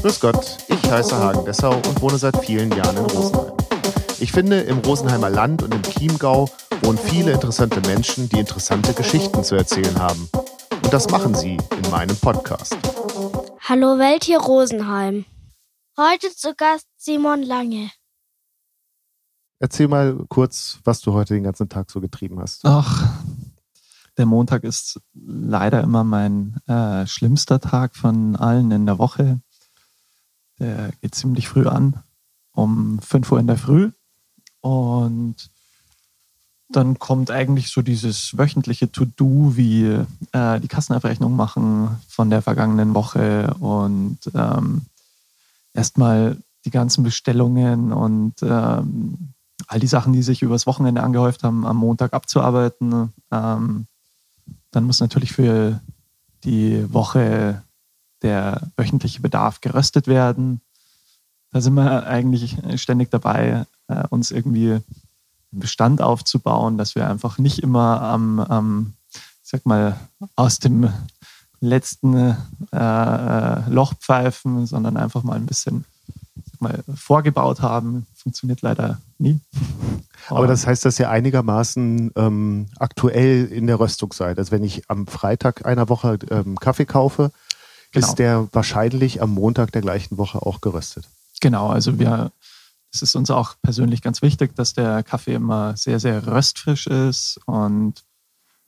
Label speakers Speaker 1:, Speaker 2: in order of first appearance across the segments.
Speaker 1: Grüß Gott, ich heiße Hagen Dessau und wohne seit vielen Jahren in Rosenheim. Ich finde, im Rosenheimer Land und im Chiemgau wohnen viele interessante Menschen, die interessante Geschichten zu erzählen haben. Und das machen sie in meinem Podcast.
Speaker 2: Hallo Welt hier Rosenheim. Heute zu Gast Simon Lange.
Speaker 1: Erzähl mal kurz, was du heute den ganzen Tag so getrieben hast.
Speaker 3: Ach, der Montag ist leider immer mein äh, schlimmster Tag von allen in der Woche. Der geht ziemlich früh an, um 5 Uhr in der Früh. Und dann kommt eigentlich so dieses wöchentliche To-Do, wie äh, die Kassenabrechnung machen von der vergangenen Woche und ähm, erstmal die ganzen Bestellungen und ähm, all die Sachen, die sich übers Wochenende angehäuft haben, am Montag abzuarbeiten. Ähm, dann muss natürlich für die Woche der wöchentliche Bedarf geröstet werden. Da sind wir eigentlich ständig dabei, äh, uns irgendwie einen Bestand aufzubauen, dass wir einfach nicht immer am, am ich sag mal, aus dem letzten äh, äh Loch pfeifen, sondern einfach mal ein bisschen mal, vorgebaut haben. Funktioniert leider nie.
Speaker 1: Aber das heißt, dass ihr einigermaßen ähm, aktuell in der Röstung seid. Also wenn ich am Freitag einer Woche ähm, Kaffee kaufe, genau. ist der wahrscheinlich am Montag der gleichen Woche auch geröstet.
Speaker 3: Genau, also wir, es ist uns auch persönlich ganz wichtig, dass der Kaffee immer sehr, sehr röstfrisch ist und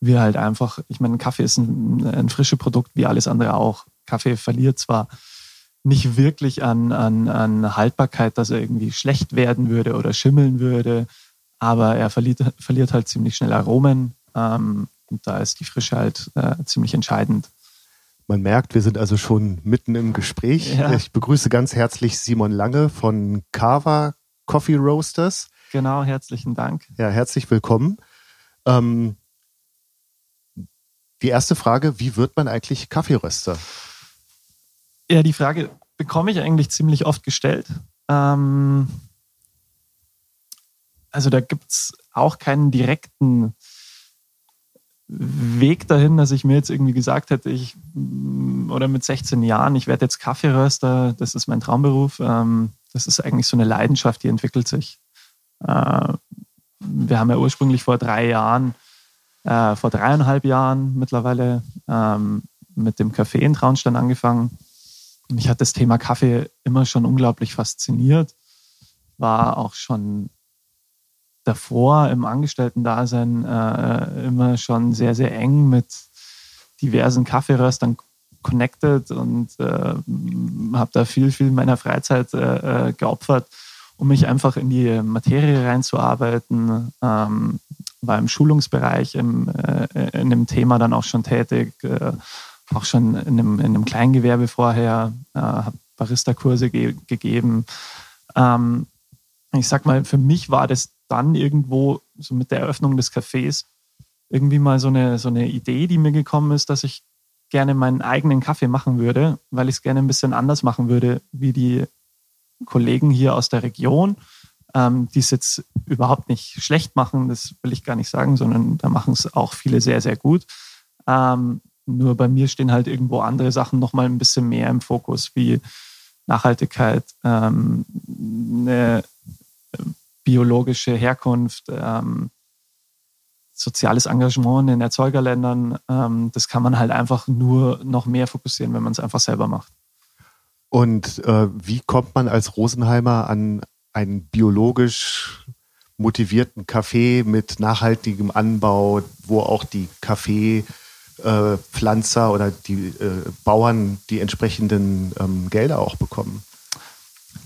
Speaker 3: wir halt einfach, ich meine, Kaffee ist ein, ein frisches Produkt wie alles andere auch. Kaffee verliert zwar nicht wirklich an, an, an Haltbarkeit, dass er irgendwie schlecht werden würde oder schimmeln würde. Aber er verliert, verliert halt ziemlich schnell Aromen. Ähm, und da ist die Frische halt äh, ziemlich entscheidend.
Speaker 1: Man merkt, wir sind also schon mitten im Gespräch. Ja. Ich begrüße ganz herzlich Simon Lange von Kava Coffee Roasters.
Speaker 3: Genau, herzlichen Dank.
Speaker 1: Ja, herzlich willkommen. Ähm, die erste Frage, wie wird man eigentlich Kaffeeröster?
Speaker 3: Ja, die Frage bekomme ich eigentlich ziemlich oft gestellt. Ähm, also da gibt es auch keinen direkten Weg dahin, dass ich mir jetzt irgendwie gesagt hätte, ich oder mit 16 Jahren, ich werde jetzt Kaffeeröster, das ist mein Traumberuf. Ähm, das ist eigentlich so eine Leidenschaft, die entwickelt sich. Äh, wir haben ja ursprünglich vor drei Jahren, äh, vor dreieinhalb Jahren mittlerweile ähm, mit dem Café in Traunstein angefangen. Mich hat das Thema Kaffee immer schon unglaublich fasziniert. War auch schon davor im Angestellten-Dasein äh, immer schon sehr, sehr eng mit diversen Kaffeeröstern connected und äh, habe da viel, viel meiner Freizeit äh, äh, geopfert, um mich einfach in die Materie reinzuarbeiten. Ähm, war im Schulungsbereich im, äh, in dem Thema dann auch schon tätig, äh, auch schon in einem, in einem Kleingewerbe vorher, habe Barista-Kurse ge gegeben. Ähm, ich sag mal, für mich war das dann irgendwo so mit der Eröffnung des Cafés irgendwie mal so eine, so eine Idee, die mir gekommen ist, dass ich gerne meinen eigenen Kaffee machen würde, weil ich es gerne ein bisschen anders machen würde, wie die Kollegen hier aus der Region, ähm, die es jetzt überhaupt nicht schlecht machen, das will ich gar nicht sagen, sondern da machen es auch viele sehr, sehr gut. Ähm, nur bei mir stehen halt irgendwo andere Sachen nochmal ein bisschen mehr im Fokus, wie Nachhaltigkeit, ähm, eine biologische Herkunft, ähm, soziales Engagement in Erzeugerländern. Ähm, das kann man halt einfach nur noch mehr fokussieren, wenn man es einfach selber macht.
Speaker 1: Und äh, wie kommt man als Rosenheimer an einen biologisch motivierten Kaffee mit nachhaltigem Anbau, wo auch die Kaffee äh, oder die äh, Bauern die entsprechenden ähm, Gelder auch bekommen?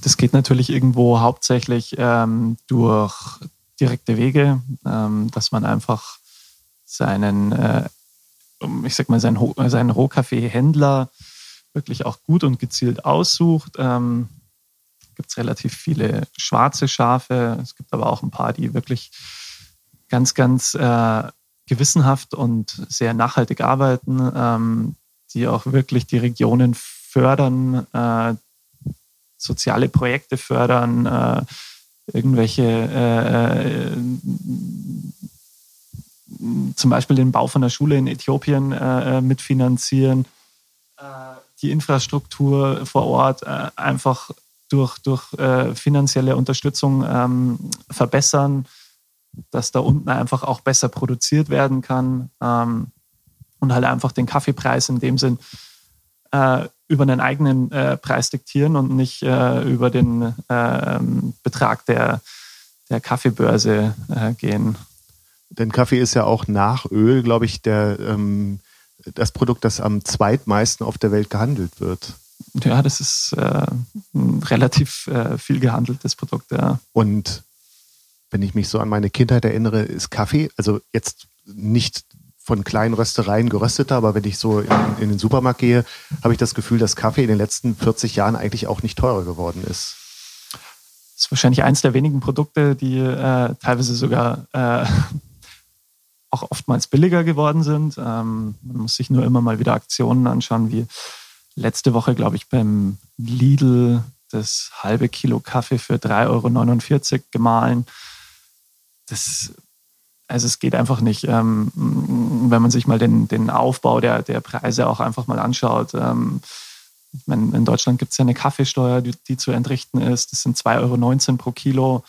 Speaker 3: Das geht natürlich irgendwo hauptsächlich ähm, durch direkte Wege, ähm, dass man einfach seinen, äh, ich sag mal, seinen, seinen Rohkaffeehändler wirklich auch gut und gezielt aussucht. Ähm, gibt es relativ viele schwarze Schafe. Es gibt aber auch ein paar, die wirklich ganz, ganz äh, gewissenhaft und sehr nachhaltig arbeiten, ähm, die auch wirklich die Regionen fördern, äh, soziale Projekte fördern, äh, irgendwelche, äh, äh zum Beispiel den Bau von der Schule in Äthiopien äh, äh, mitfinanzieren, die Infrastruktur vor Ort einfach durch, durch finanzielle Unterstützung ähm, verbessern, dass da unten einfach auch besser produziert werden kann ähm, und halt einfach den Kaffeepreis in dem Sinn. Äh, über einen eigenen äh, Preis diktieren und nicht äh, über den ähm, Betrag der, der Kaffeebörse äh, gehen.
Speaker 1: Denn Kaffee ist ja auch nach Öl, glaube ich, der, ähm, das Produkt, das am zweitmeisten auf der Welt gehandelt wird.
Speaker 3: Ja, das ist äh, ein relativ äh, viel gehandeltes Produkt, ja.
Speaker 1: Und wenn ich mich so an meine Kindheit erinnere, ist Kaffee, also jetzt nicht von kleinen Röstereien gerösteter, aber wenn ich so in, in den Supermarkt gehe, habe ich das Gefühl, dass Kaffee in den letzten 40 Jahren eigentlich auch nicht teurer geworden ist.
Speaker 3: Das ist wahrscheinlich eines der wenigen Produkte, die äh, teilweise sogar äh, auch oftmals billiger geworden sind. Ähm, man muss sich nur immer mal wieder Aktionen anschauen, wie letzte Woche, glaube ich, beim Lidl das halbe Kilo Kaffee für 3,49 Euro gemahlen. Das, also es geht einfach nicht. Ähm, wenn man sich mal den, den Aufbau der, der Preise auch einfach mal anschaut. Ähm, meine, in Deutschland gibt es ja eine Kaffeesteuer, die, die, zu entrichten ist. Das sind 2,19 Euro pro Kilo.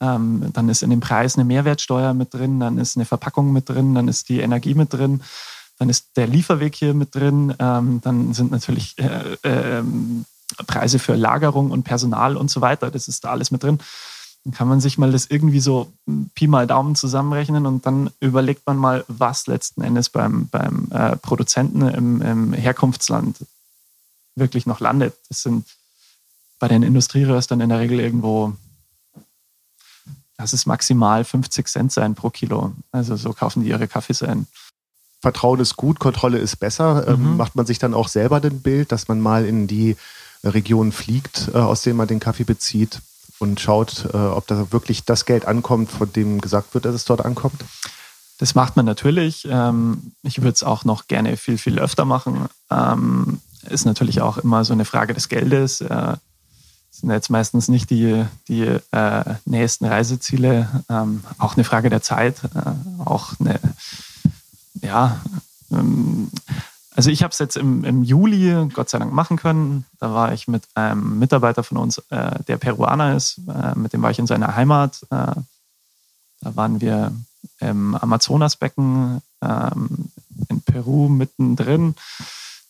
Speaker 3: Ähm, dann ist in dem Preis eine Mehrwertsteuer mit drin, dann ist eine Verpackung mit drin, dann ist die Energie mit drin. Dann ist der Lieferweg hier mit drin. Ähm, dann sind natürlich äh, äh, Preise für Lagerung und Personal und so weiter. Das ist da alles mit drin. Dann kann man sich mal das irgendwie so Pi mal Daumen zusammenrechnen und dann überlegt man mal, was letzten Endes beim, beim äh, Produzenten im, im Herkunftsland wirklich noch landet. Das sind bei den Industrieröstern in der Regel irgendwo, das ist maximal 50 Cent sein pro Kilo. Also so kaufen die ihre Kaffees ein.
Speaker 1: Vertrauen ist gut, Kontrolle ist besser. Ähm, mhm. macht man sich dann auch selber ein Bild, dass man mal in die Region fliegt, äh, aus denen man den Kaffee bezieht und schaut, äh, ob da wirklich das Geld ankommt, von dem gesagt wird, dass es dort ankommt?
Speaker 3: Das macht man natürlich. Ähm, ich würde es auch noch gerne viel, viel öfter machen. Ähm, ist natürlich auch immer so eine Frage des Geldes. Äh, sind jetzt meistens nicht die, die äh, nächsten Reiseziele. Ähm, auch eine Frage der Zeit. Äh, auch eine ja, ähm, also ich habe es jetzt im, im, Juli Gott sei Dank machen können. Da war ich mit einem Mitarbeiter von uns, äh, der Peruaner ist, äh, mit dem war ich in seiner Heimat. Äh, da waren wir im Amazonasbecken ähm, in Peru mittendrin,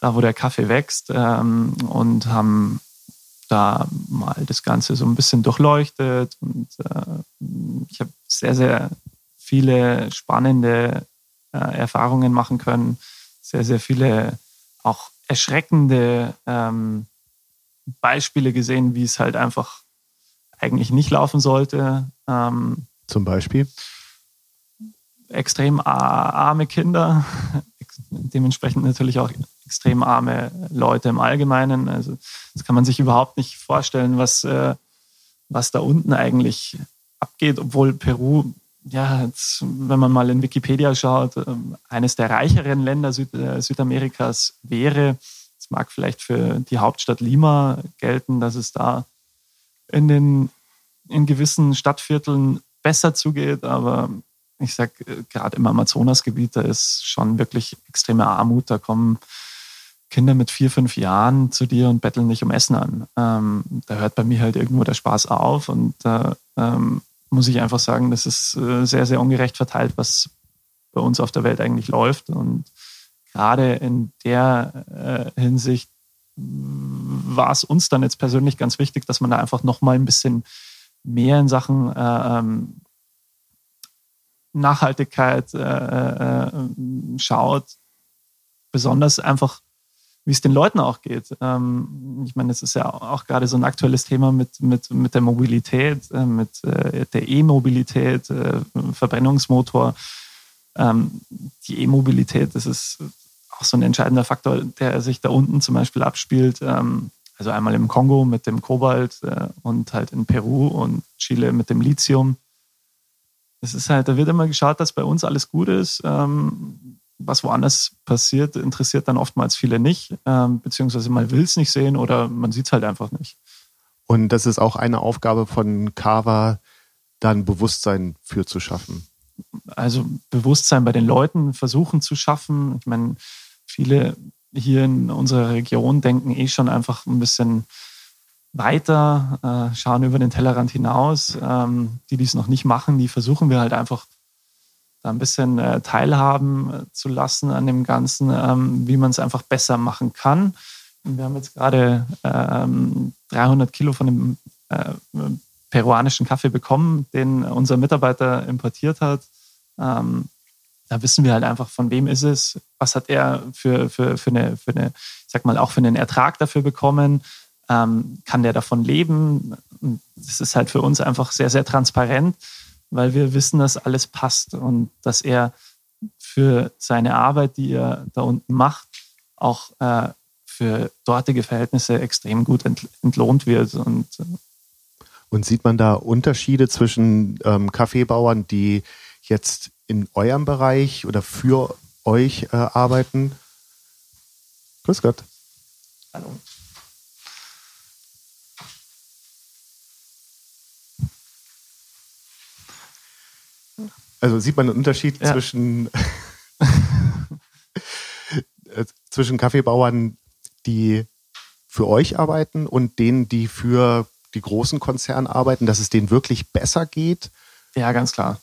Speaker 3: da wo der Kaffee wächst ähm, und haben da mal das Ganze so ein bisschen durchleuchtet. Und äh, ich habe sehr, sehr viele spannende äh, Erfahrungen machen können, sehr, sehr viele auch erschreckende ähm, Beispiele gesehen, wie es halt einfach eigentlich nicht laufen sollte. Ähm,
Speaker 1: Zum Beispiel?
Speaker 3: Extrem arme Kinder, dementsprechend natürlich auch extrem arme Leute im Allgemeinen. Also das kann man sich überhaupt nicht vorstellen, was, äh, was da unten eigentlich abgeht, obwohl Peru ja, jetzt, wenn man mal in Wikipedia schaut, ähm, eines der reicheren Länder Süd äh, Südamerikas wäre. Es mag vielleicht für die Hauptstadt Lima gelten, dass es da in den in gewissen Stadtvierteln besser zugeht, aber ich sag äh, gerade im Amazonasgebiet, da ist schon wirklich extreme Armut. Da kommen Kinder mit vier, fünf Jahren zu dir und betteln nicht um Essen an. Ähm, da hört bei mir halt irgendwo der Spaß auf und äh, ähm, muss ich einfach sagen, das ist äh, sehr, sehr ungerecht verteilt, was bei uns auf der Welt eigentlich läuft. Und gerade in der äh, Hinsicht war es uns dann jetzt persönlich ganz wichtig, dass man da einfach nochmal ein bisschen mehr in Sachen äh, ähm, Nachhaltigkeit schaut. Besonders einfach wie es den Leuten auch geht. Ähm, ich meine, es ist ja auch gerade so ein aktuelles Thema mit, mit, mit der Mobilität, äh, mit äh, der E-Mobilität, äh, Verbrennungsmotor. Ähm, die E-Mobilität, das ist auch so ein entscheidender Faktor, der sich da unten zum Beispiel abspielt. Ähm, also einmal im Kongo mit dem Kobalt und halt in Peru und Chile mit dem Lithium. Es ist halt, da wird immer geschaut, dass bei uns alles gut ist. Was woanders passiert, interessiert dann oftmals viele nicht, ähm, beziehungsweise man will es nicht sehen oder man sieht es halt einfach nicht.
Speaker 1: Und das ist auch eine Aufgabe von Kava, dann Bewusstsein für zu schaffen.
Speaker 3: Also Bewusstsein bei den Leuten versuchen zu schaffen. Ich meine, viele hier in unserer Region denken eh schon einfach ein bisschen weiter, äh, schauen über den Tellerrand hinaus. Ähm, die, die es noch nicht machen, die versuchen wir halt einfach da ein bisschen äh, teilhaben äh, zu lassen an dem Ganzen, ähm, wie man es einfach besser machen kann. Wir haben jetzt gerade ähm, 300 Kilo von dem äh, peruanischen Kaffee bekommen, den unser Mitarbeiter importiert hat. Ähm, da wissen wir halt einfach, von wem ist es, was hat er für, für, für, eine, für eine, ich sag mal, auch für einen Ertrag dafür bekommen, ähm, kann der davon leben. Das ist halt für uns einfach sehr, sehr transparent, weil wir wissen, dass alles passt und dass er für seine Arbeit, die er da unten macht, auch äh, für dortige Verhältnisse extrem gut entlohnt wird. Und, äh,
Speaker 1: und sieht man da Unterschiede zwischen ähm, Kaffeebauern, die jetzt in eurem Bereich oder für euch äh, arbeiten? Grüß Gott. Hallo. Also sieht man einen Unterschied ja. zwischen, äh, zwischen Kaffeebauern, die für euch arbeiten und denen, die für die großen Konzerne arbeiten, dass es denen wirklich besser geht?
Speaker 3: Ja, ganz klar.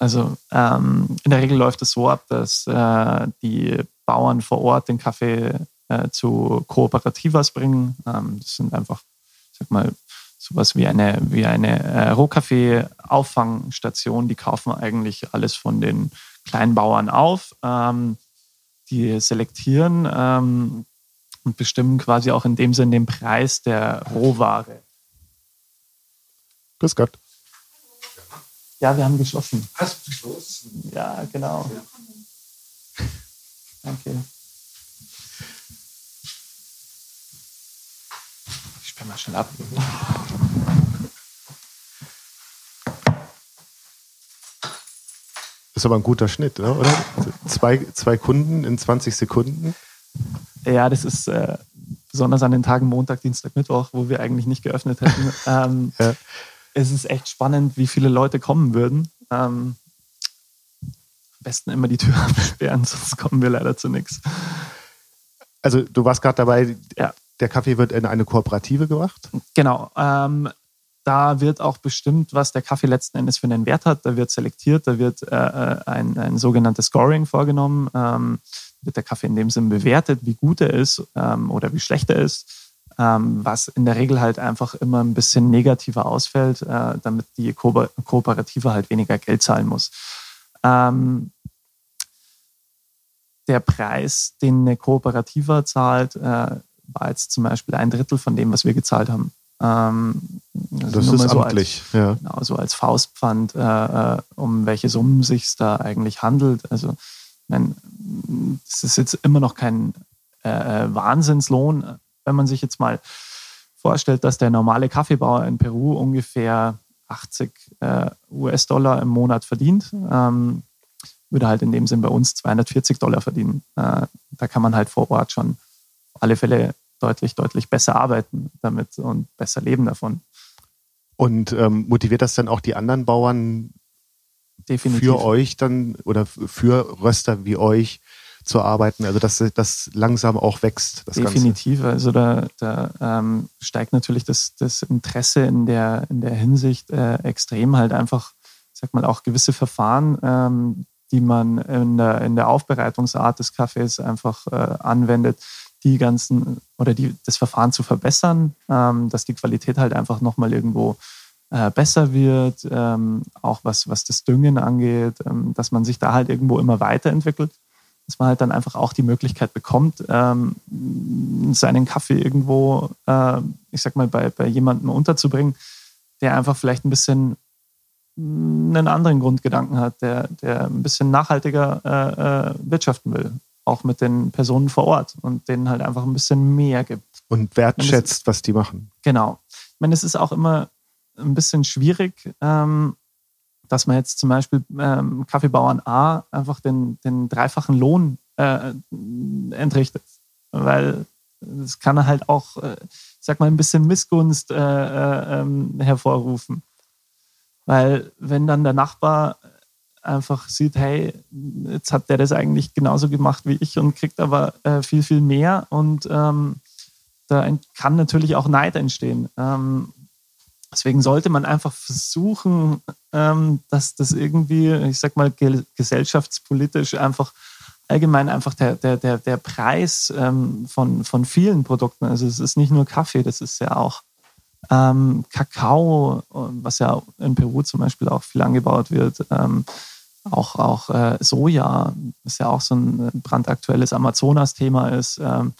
Speaker 3: Also ähm, in der Regel läuft es so ab, dass äh, die Bauern vor Ort den Kaffee äh, zu Kooperativas bringen. Ähm, das sind einfach, ich sag mal, sowas wie eine, wie eine äh, Rohkaffee-Auffangstation. Die kaufen eigentlich alles von den kleinen Bauern auf. Ähm, die selektieren ähm, und bestimmen quasi auch in dem Sinn den Preis der Rohware.
Speaker 1: Grüß Gott.
Speaker 3: Ja, wir haben geschlossen. Hast du geschlossen? Ja, genau. Ja. Danke. Sperre mal schnell ab.
Speaker 1: Das ist aber ein guter Schnitt, oder? Zwei, zwei Kunden in 20 Sekunden.
Speaker 3: Ja, das ist äh, besonders an den Tagen Montag, Dienstag, Mittwoch, wo wir eigentlich nicht geöffnet hätten. ähm, ja es ist echt spannend, wie viele Leute kommen würden. Ähm, am besten immer die Tür absperren, sonst kommen wir leider zu nichts.
Speaker 1: Also du warst gerade dabei, ja. Der Kaffee wird in eine Kooperative gemacht?
Speaker 3: Genau. Ähm, da wird auch bestimmt, was der Kaffee letzten Endes für einen Wert hat. Da wird selektiert, da wird äh, äh ein, ein sogenanntes Scoring vorgenommen. Ähm, wird der Kaffee in dem Sinn bewertet, wie gut er ist ähm, oder wie schlecht er ist ähm, was in der Regel halt einfach immer ein bisschen negativer ausfällt, äh, damit die Ko Kooperative halt weniger Geld zahlen muss. Ähm, der Preis, den eine Kooperative zahlt, äh, war jetzt zum Beispiel ein Drittel von dem, was wir gezahlt haben. Ähm,
Speaker 1: also das ist so amtlich,
Speaker 3: als, ja. Genau, so als Faustpfand, äh, äh um welche Summen sich da eigentlich handelt. Also, es ist jetzt immer noch kein äh, äh Wahnsinnslohn, wenn man sich jetzt mal vorstellt, dass der normale Kaffeebauer in Peru ungefähr 80 äh, US-Dollar im Monat verdient, ähm, würde halt in dem Sinn bei uns 240 Dollar verdienen. Äh, da kann man halt vor Ort schon auf alle Fälle deutlich, deutlich besser arbeiten damit und besser leben davon.
Speaker 1: Und ähm, motiviert das dann auch die anderen Bauern Definitiv. für euch dann oder für Röster wie euch zu arbeiten, also dass das langsam auch wächst.
Speaker 3: Definitiv, Ganze. also da, da ähm, steigt natürlich das, das Interesse in der, in der Hinsicht äh, extrem halt einfach, ich sag mal, auch gewisse Verfahren, ähm, die man in der, in der Aufbereitungsart des Kaffees einfach äh, anwendet, die ganzen oder die, das Verfahren zu verbessern, ähm, dass die Qualität halt einfach nochmal irgendwo äh, besser wird, ähm, auch was, was das Düngen angeht, ähm, dass man sich da halt irgendwo immer weiterentwickelt. Dass man halt dann einfach auch die Möglichkeit bekommt, ähm, seinen Kaffee irgendwo, äh, ich sag mal, bei, bei jemandem unterzubringen, der einfach vielleicht ein bisschen einen anderen Grundgedanken hat, der, der ein bisschen nachhaltiger äh, äh, wirtschaften will, auch mit den Personen vor Ort und denen halt einfach ein bisschen mehr gibt.
Speaker 1: Und wertschätzt, was die machen.
Speaker 3: Genau. Ich meine, es ist auch immer ein bisschen schwierig, ähm, dass man jetzt zum Beispiel ähm, Kaffeebauern A einfach den, den dreifachen Lohn äh, entrichtet. Weil es kann halt auch, äh, sag mal, ein bisschen Missgunst äh, äh, ähm, hervorrufen. Weil wenn dann der Nachbar einfach sieht, hey, jetzt hat der das eigentlich genauso gemacht wie ich und kriegt aber äh, viel, viel mehr. Und ähm, da kann natürlich auch Neid entstehen. Ähm, deswegen sollte man einfach versuchen, ähm, dass das irgendwie, ich sag mal, gesellschaftspolitisch einfach allgemein einfach der, der, der, der Preis ähm, von, von vielen Produkten. Also es ist nicht nur Kaffee, das ist ja auch ähm, Kakao, was ja in Peru zum Beispiel auch viel angebaut wird. Ähm, auch auch äh, Soja, was ja auch so ein brandaktuelles Amazonas-Thema ist, ähm,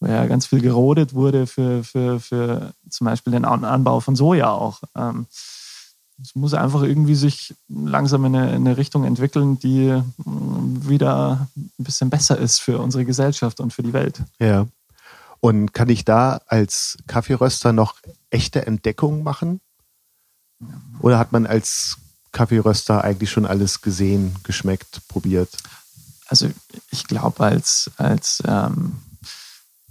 Speaker 3: wo ja ganz viel gerodet wurde für, für, für zum Beispiel den Anbau von Soja auch. Ähm, es muss einfach irgendwie sich langsam in eine, in eine, Richtung entwickeln, die mm, wieder ein bisschen besser ist für unsere Gesellschaft und für die Welt.
Speaker 1: Ja. Und kann ich da als Kaffeeröster noch echte Entdeckungen machen? Oder hat man als Kaffeeröster eigentlich schon alles gesehen, geschmeckt, probiert?
Speaker 3: Also ich glaube, als, als ähm,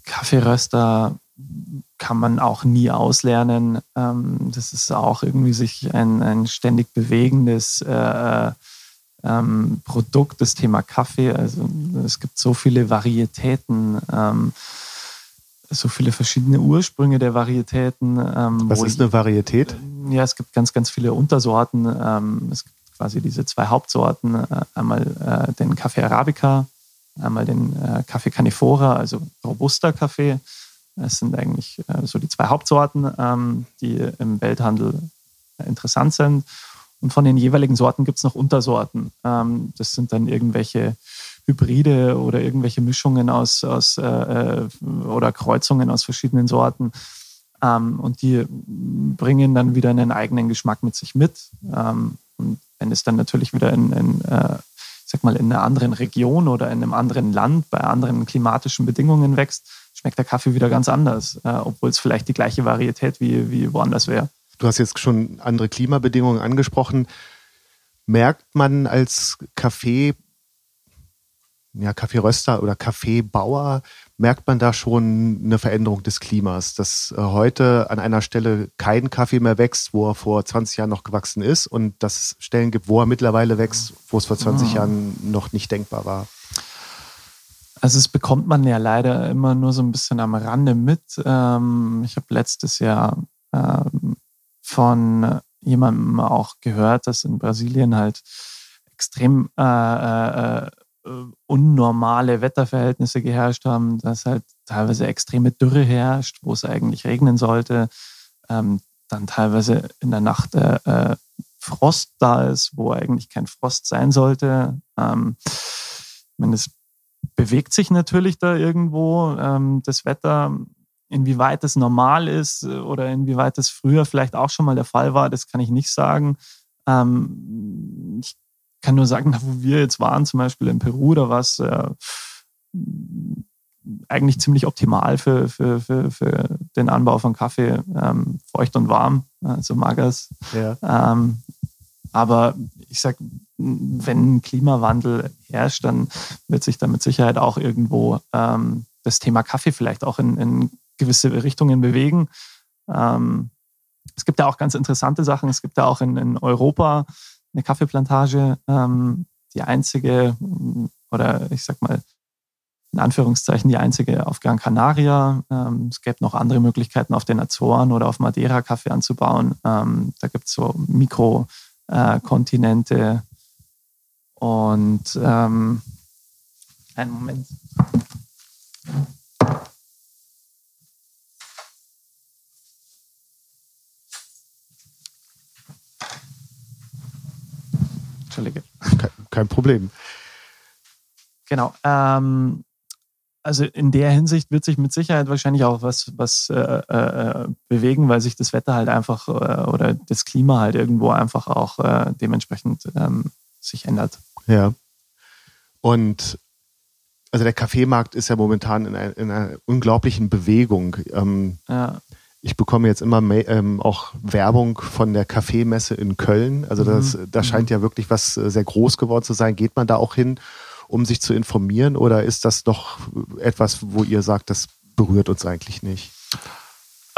Speaker 3: Kaffeeröster kann man auch nie auslernen. Ähm, das ist auch irgendwie sich ein, ein ständig bewegendes äh, ähm, Produkt, das Thema Kaffee. Also es gibt so viele Varietäten. Ähm, so viele verschiedene Ursprünge der Varietäten.
Speaker 1: Ähm, Was ist eine Varietät?
Speaker 3: Äh, ja, es gibt ganz, ganz viele Untersorten. Ähm, es gibt quasi diese zwei Hauptsorten. Äh, einmal äh, den Kaffee Arabica, einmal den äh, Kaffee Canifora, also robuster Kaffee. Es sind eigentlich äh, so die zwei Hauptsorten, ähm, die im Welthandel interessant sind. Und von den jeweiligen Sorten gibt es noch Untersorten. Ähm, das sind dann irgendwelche Hybride oder irgendwelche Mischungen aus, aus äh, äh, oder Kreuzungen aus verschiedenen Sorten. Ähm, und die bringen dann wieder einen eigenen Geschmack mit sich mit. Ähm, und wenn es dann natürlich wieder in, in äh, sag mal, in einer anderen Region oder in einem anderen Land bei anderen klimatischen Bedingungen wächst, schmeckt der Kaffee wieder ganz anders, äh, obwohl es vielleicht die gleiche Varietät wie, wie woanders wäre.
Speaker 1: Du hast jetzt schon andere Klimabedingungen angesprochen. Merkt man als Kaffee ja, Kaffeeröster oder Kaffeebauer merkt man da schon eine Veränderung des Klimas, dass äh, heute an einer Stelle kein Kaffee mehr wächst, wo er vor 20 Jahren noch gewachsen ist und dass es Stellen gibt, wo er mittlerweile wächst, wo es vor 20 mhm. Jahren noch nicht denkbar war.
Speaker 3: Also es bekommt man ja leider immer nur so ein bisschen am Rande mit. Ähm, ich habe letztes Jahr ähm, von jemandem auch gehört, dass in Brasilien halt extrem äh, äh, unnormale Wetterverhältnisse geherrscht haben, dass halt teilweise extreme Dürre herrscht, wo es eigentlich regnen sollte, ähm, dann teilweise in der Nacht äh, äh, Frost da ist, wo eigentlich kein Frost sein sollte. Ähm, es bewegt sich natürlich da irgendwo ähm, das Wetter. Inwieweit es normal ist äh, oder inwieweit es früher vielleicht auch schon mal der Fall war, das kann ich nicht sagen. Ähm, kann nur sagen, wo wir jetzt waren, zum Beispiel in Peru, da war es äh, eigentlich ziemlich optimal für, für, für, für den Anbau von Kaffee, ähm, feucht und warm, also Magas. Ja. Ähm, aber ich sag, wenn Klimawandel herrscht, dann wird sich da mit Sicherheit auch irgendwo ähm, das Thema Kaffee vielleicht auch in, in gewisse Richtungen bewegen. Ähm, es gibt ja auch ganz interessante Sachen. Es gibt ja auch in, in Europa eine Kaffeeplantage, ähm, die einzige, oder ich sag mal, in Anführungszeichen die einzige auf Gran Canaria. Ähm, es gäbe noch andere Möglichkeiten auf den Azoren oder auf Madeira Kaffee anzubauen. Ähm, da gibt es so Mikrokontinente. Äh, und ähm, einen Moment.
Speaker 1: Entschuldige. Kein, kein Problem.
Speaker 3: Genau. Ähm, also in der Hinsicht wird sich mit Sicherheit wahrscheinlich auch was, was äh, äh, bewegen, weil sich das Wetter halt einfach äh, oder das Klima halt irgendwo einfach auch äh, dementsprechend ähm, sich ändert.
Speaker 1: Ja. Und also der Kaffeemarkt ist ja momentan in, einer, in einer unglaublichen Bewegung. Ähm, ja ich bekomme jetzt immer ähm, auch Werbung von der Kaffeemesse in Köln. Also das, mhm. da scheint ja wirklich was äh, sehr groß geworden zu sein. Geht man da auch hin, um sich zu informieren oder ist das doch etwas, wo ihr sagt, das berührt uns eigentlich nicht?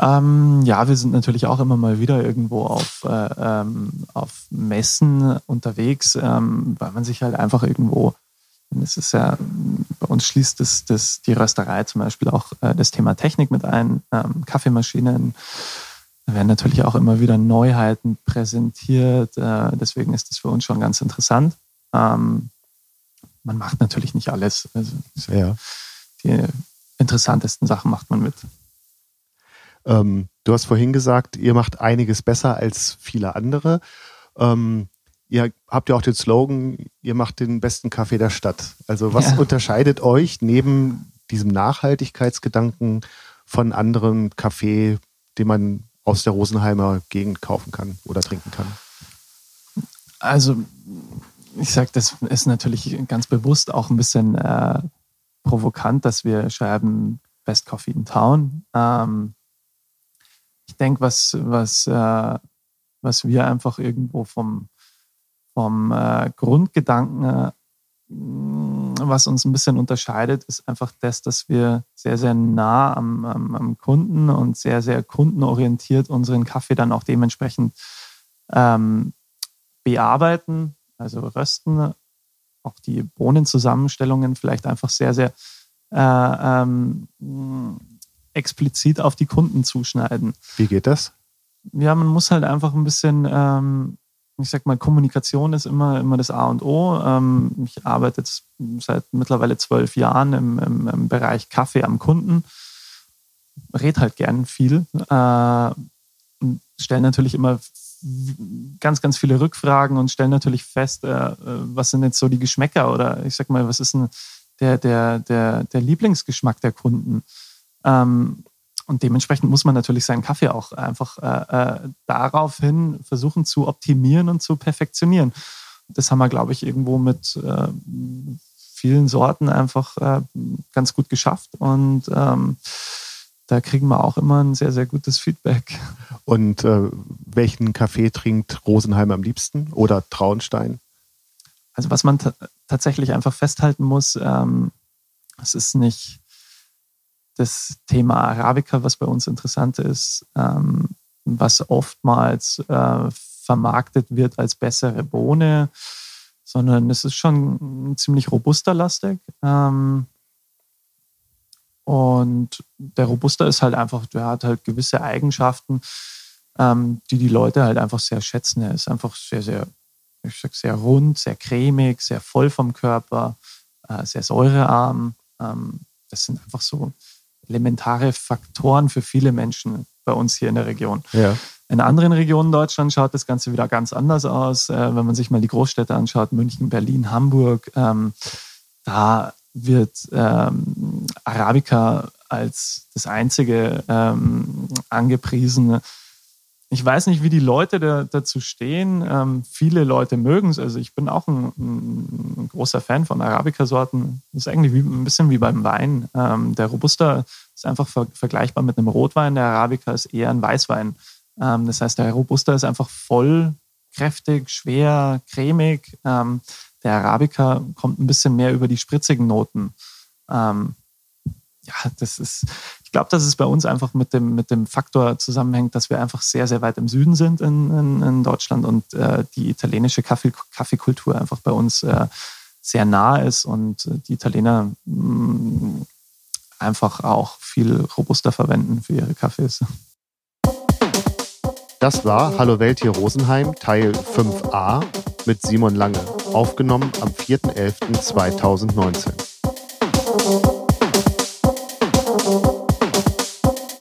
Speaker 3: Ähm, ja, wir sind natürlich auch immer mal wieder irgendwo auf, äh, ähm, auf Messen unterwegs, ähm, weil man sich halt einfach irgendwo, es ist ja, uns schließt das, das, die Rösterei zum Beispiel auch äh, das Thema Technik mit ein, ähm, Kaffeemaschinen. Da werden natürlich auch immer wieder Neuheiten präsentiert. Äh, deswegen ist das für uns schon ganz interessant. Ähm, man macht natürlich nicht alles. Also, ja. Die interessantesten Sachen macht man mit.
Speaker 1: Ähm, du hast vorhin gesagt, ihr macht einiges besser als viele andere. Ähm, ihr habt ja auch den Slogan, ihr macht den besten Kaffee der Stadt. Also was ja. unterscheidet euch neben diesem Nachhaltigkeitsgedanken von anderen Kaffee, den man aus der Rosenheimer Gegend kaufen kann oder trinken kann?
Speaker 3: Also ich sage, das ist natürlich ganz bewusst auch ein bisschen äh, provokant, dass wir schreiben Best Coffee in Town. Ähm, ich denke, was, was, äh, was wir einfach irgendwo vom, vom äh, Grundgedanken, äh, was uns ein bisschen unterscheidet, ist einfach das, dass wir sehr, sehr nah am, am, am Kunden und sehr, sehr kundenorientiert unseren Kaffee dann auch dementsprechend ähm, bearbeiten, also rösten, auch die Bohnenzusammenstellungen vielleicht einfach sehr, sehr äh, ähm, explizit auf die Kunden zuschneiden.
Speaker 1: Wie geht das?
Speaker 3: Ja, man muss halt einfach ein bisschen, ähm, ich sag mal, Kommunikation ist immer, immer das A und O. Ähm, ich arbeite jetzt seit mittlerweile zwölf Jahren im, im, im, Bereich Kaffee am Kunden. Red halt gern viel. Äh, stelle natürlich immer ganz, ganz viele Rückfragen und stellen natürlich fest, äh, was sind jetzt so die Geschmäcker oder ich sag mal, was ist denn der, der, der, der Lieblingsgeschmack der Kunden? Ähm, und dementsprechend muss man natürlich seinen Kaffee auch einfach äh, äh, daraufhin versuchen zu optimieren und zu perfektionieren. Das haben wir, glaube ich, irgendwo mit äh, vielen Sorten einfach äh, ganz gut geschafft. Und ähm, da kriegen wir auch immer ein sehr, sehr gutes Feedback.
Speaker 1: Und äh, welchen Kaffee trinkt Rosenheim am liebsten oder Traunstein?
Speaker 3: Also was man tatsächlich einfach festhalten muss, ähm, es ist nicht das Thema Arabica, was bei uns interessant ist, ähm, was oftmals äh, vermarktet wird als bessere Bohne, sondern es ist schon ziemlich robuster lastig. Ähm, und der Robuster ist halt einfach, der hat halt gewisse Eigenschaften, ähm, die die Leute halt einfach sehr schätzen. Er ist einfach sehr, sehr, ich sag, sehr rund, sehr cremig, sehr voll vom Körper, äh, sehr säurearm. Ähm, das sind einfach so elementare Faktoren für viele Menschen bei uns hier in der Region. Ja. In anderen Regionen Deutschlands schaut das Ganze wieder ganz anders aus. Äh, wenn man sich mal die Großstädte anschaut, München, Berlin, Hamburg, ähm, da wird ähm, Arabica als das einzige ähm, angepriesene ich weiß nicht, wie die Leute da, dazu stehen. Ähm, viele Leute mögen es. Also ich bin auch ein, ein großer Fan von Arabica-Sorten. Ist eigentlich wie, ein bisschen wie beim Wein. Ähm, der Robusta ist einfach ver vergleichbar mit einem Rotwein. Der Arabica ist eher ein Weißwein. Ähm, das heißt, der Robusta ist einfach voll, kräftig, schwer, cremig. Ähm, der Arabica kommt ein bisschen mehr über die spritzigen Noten. Ähm, ja, das ist, ich glaube, dass es bei uns einfach mit dem, mit dem Faktor zusammenhängt, dass wir einfach sehr, sehr weit im Süden sind in, in, in Deutschland und äh, die italienische Kaffee, Kaffeekultur einfach bei uns äh, sehr nah ist und die Italiener mh, mm, einfach auch viel robuster verwenden für ihre Kaffees.
Speaker 1: Das war Hallo Welt hier Rosenheim Teil 5a mit Simon Lange, aufgenommen am 4.11.2019.